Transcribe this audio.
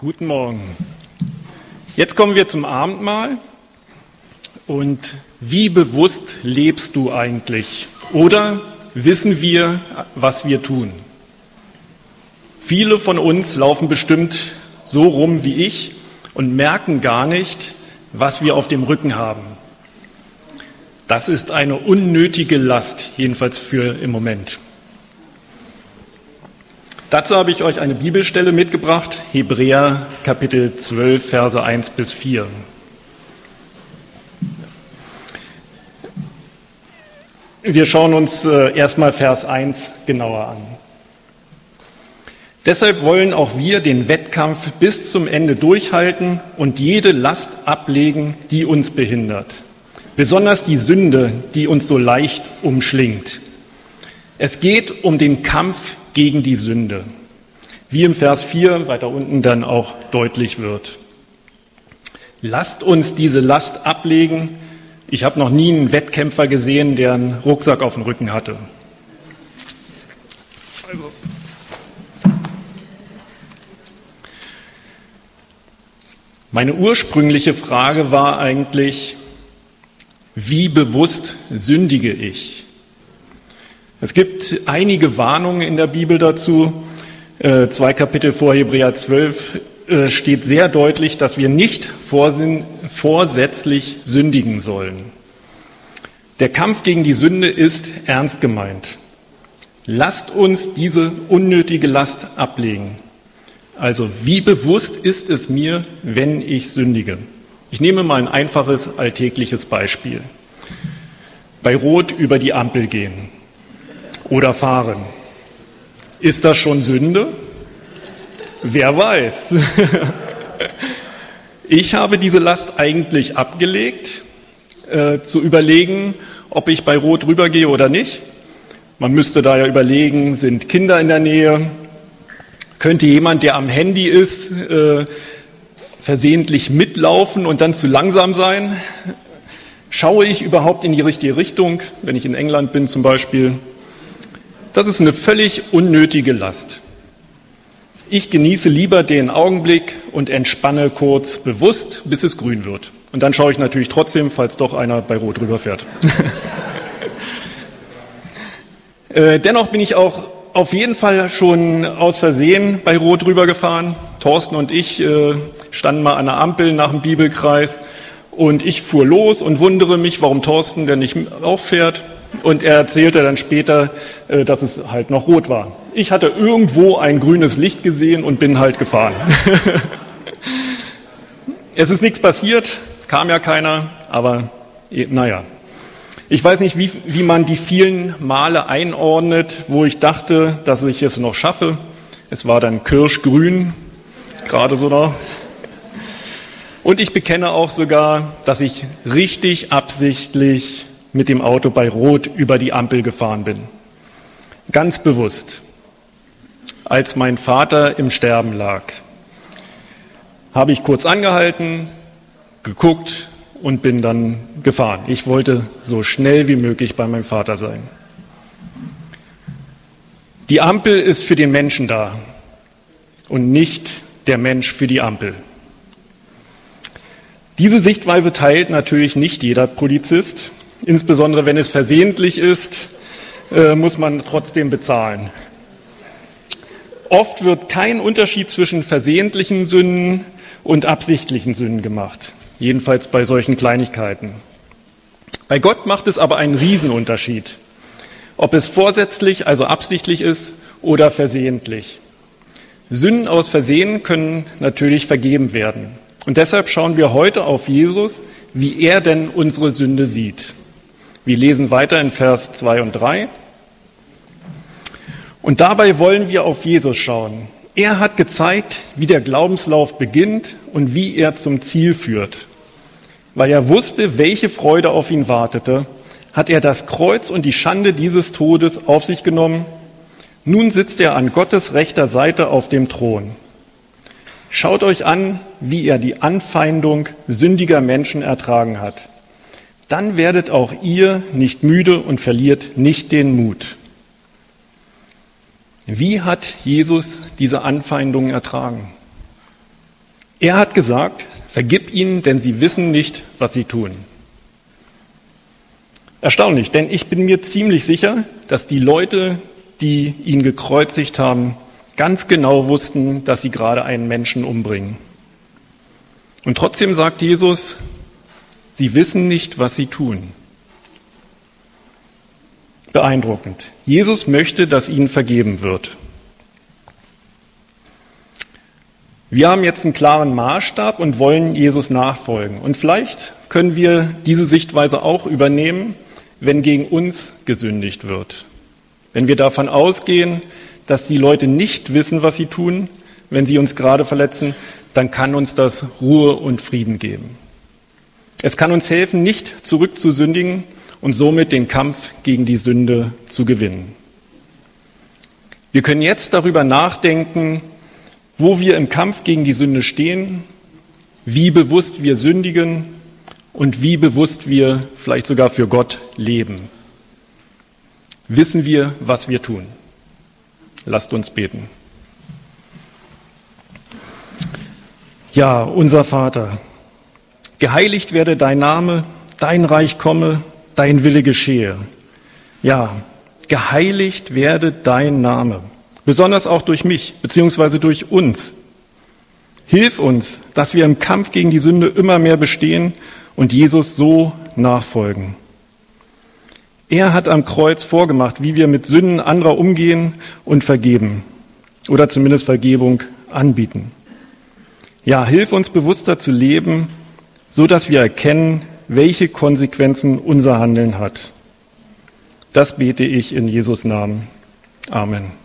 Guten Morgen. Jetzt kommen wir zum Abendmahl. Und wie bewusst lebst du eigentlich? Oder wissen wir, was wir tun? Viele von uns laufen bestimmt so rum wie ich und merken gar nicht, was wir auf dem Rücken haben. Das ist eine unnötige Last, jedenfalls für im Moment. Dazu habe ich euch eine Bibelstelle mitgebracht, Hebräer Kapitel 12, Verse 1 bis 4. Wir schauen uns äh, erstmal Vers 1 genauer an. Deshalb wollen auch wir den Wettkampf bis zum Ende durchhalten und jede Last ablegen, die uns behindert. Besonders die Sünde, die uns so leicht umschlingt. Es geht um den Kampf gegen die Sünde, wie im Vers 4 weiter unten dann auch deutlich wird. Lasst uns diese Last ablegen. Ich habe noch nie einen Wettkämpfer gesehen, der einen Rucksack auf dem Rücken hatte. Also. Meine ursprüngliche Frage war eigentlich, wie bewusst sündige ich? Es gibt einige Warnungen in der Bibel dazu. Äh, zwei Kapitel vor Hebräer 12 äh, steht sehr deutlich, dass wir nicht vorsätzlich sündigen sollen. Der Kampf gegen die Sünde ist ernst gemeint. Lasst uns diese unnötige Last ablegen. Also wie bewusst ist es mir, wenn ich sündige? Ich nehme mal ein einfaches alltägliches Beispiel. Bei Rot über die Ampel gehen oder fahren. Ist das schon Sünde? Wer weiß. Ich habe diese Last eigentlich abgelegt, äh, zu überlegen, ob ich bei Rot rübergehe oder nicht. Man müsste da ja überlegen, sind Kinder in der Nähe? Könnte jemand, der am Handy ist, äh, versehentlich mitlaufen und dann zu langsam sein? Schaue ich überhaupt in die richtige Richtung, wenn ich in England bin zum Beispiel? Das ist eine völlig unnötige Last. Ich genieße lieber den Augenblick und entspanne kurz bewusst, bis es grün wird. Und dann schaue ich natürlich trotzdem, falls doch einer bei Rot rüberfährt. äh, dennoch bin ich auch auf jeden Fall schon aus Versehen bei Rot rübergefahren. Thorsten und ich äh, standen mal an der Ampel nach dem Bibelkreis und ich fuhr los und wundere mich, warum Thorsten denn nicht auch fährt. Und er erzählte dann später, äh, dass es halt noch rot war. Ich hatte irgendwo ein grünes Licht gesehen und bin halt gefahren. es ist nichts passiert, kam ja keiner, aber eh, naja. Ich weiß nicht, wie, wie man die vielen Male einordnet, wo ich dachte, dass ich es noch schaffe. Es war dann kirschgrün, gerade so noch. Und ich bekenne auch sogar, dass ich richtig absichtlich mit dem Auto bei Rot über die Ampel gefahren bin. Ganz bewusst. Als mein Vater im Sterben lag, habe ich kurz angehalten, geguckt und bin dann gefahren. Ich wollte so schnell wie möglich bei meinem Vater sein. Die Ampel ist für den Menschen da und nicht der Mensch für die Ampel. Diese Sichtweise teilt natürlich nicht jeder Polizist. Insbesondere wenn es versehentlich ist, äh, muss man trotzdem bezahlen. Oft wird kein Unterschied zwischen versehentlichen Sünden und absichtlichen Sünden gemacht. Jedenfalls bei solchen Kleinigkeiten. Bei Gott macht es aber einen Riesenunterschied. Ob es vorsätzlich, also absichtlich ist oder versehentlich. Sünden aus Versehen können natürlich vergeben werden. Und deshalb schauen wir heute auf Jesus, wie er denn unsere Sünde sieht. Wir lesen weiter in Vers 2 und 3. Und dabei wollen wir auf Jesus schauen. Er hat gezeigt, wie der Glaubenslauf beginnt und wie er zum Ziel führt. Weil er wusste, welche Freude auf ihn wartete, hat er das Kreuz und die Schande dieses Todes auf sich genommen. Nun sitzt er an Gottes rechter Seite auf dem Thron. Schaut euch an, wie er die Anfeindung sündiger Menschen ertragen hat dann werdet auch ihr nicht müde und verliert nicht den Mut. Wie hat Jesus diese Anfeindungen ertragen? Er hat gesagt, vergib ihnen, denn sie wissen nicht, was sie tun. Erstaunlich, denn ich bin mir ziemlich sicher, dass die Leute, die ihn gekreuzigt haben, ganz genau wussten, dass sie gerade einen Menschen umbringen. Und trotzdem sagt Jesus, sie wissen nicht, was sie tun. Beeindruckend. Jesus möchte, dass ihnen vergeben wird. Wir haben jetzt einen klaren Maßstab und wollen Jesus nachfolgen. Und vielleicht können wir diese Sichtweise auch übernehmen, wenn gegen uns gesündigt wird. Wenn wir davon ausgehen, dass die Leute nicht wissen, was sie tun, wenn sie uns gerade verletzen, dann kann uns das Ruhe und Frieden geben. Es kann uns helfen, nicht zurückzusündigen und somit den Kampf gegen die Sünde zu gewinnen. Wir können jetzt darüber nachdenken, wo wir im Kampf gegen die Sünde stehen, wie bewusst wir sündigen und wie bewusst wir vielleicht sogar für Gott leben. Wissen wir, was wir tun? Lasst uns beten. Ja, unser Vater, geheiligt werde dein Name, dein Reich komme, dein Wille geschehe. Ja, geheiligt werde dein Name, besonders auch durch mich, beziehungsweise durch uns. Hilf uns, dass wir im Kampf gegen die Sünde immer mehr bestehen und Jesus so nachfolgen. Er hat am Kreuz vorgemacht, wie wir mit Sünden anderer umgehen und vergeben oder zumindest Vergebung anbieten. Ja, hilf uns bewusster zu leben, so dass wir erkennen, welche Konsequenzen unser Handeln hat. Das bete ich in Jesus Namen. Amen.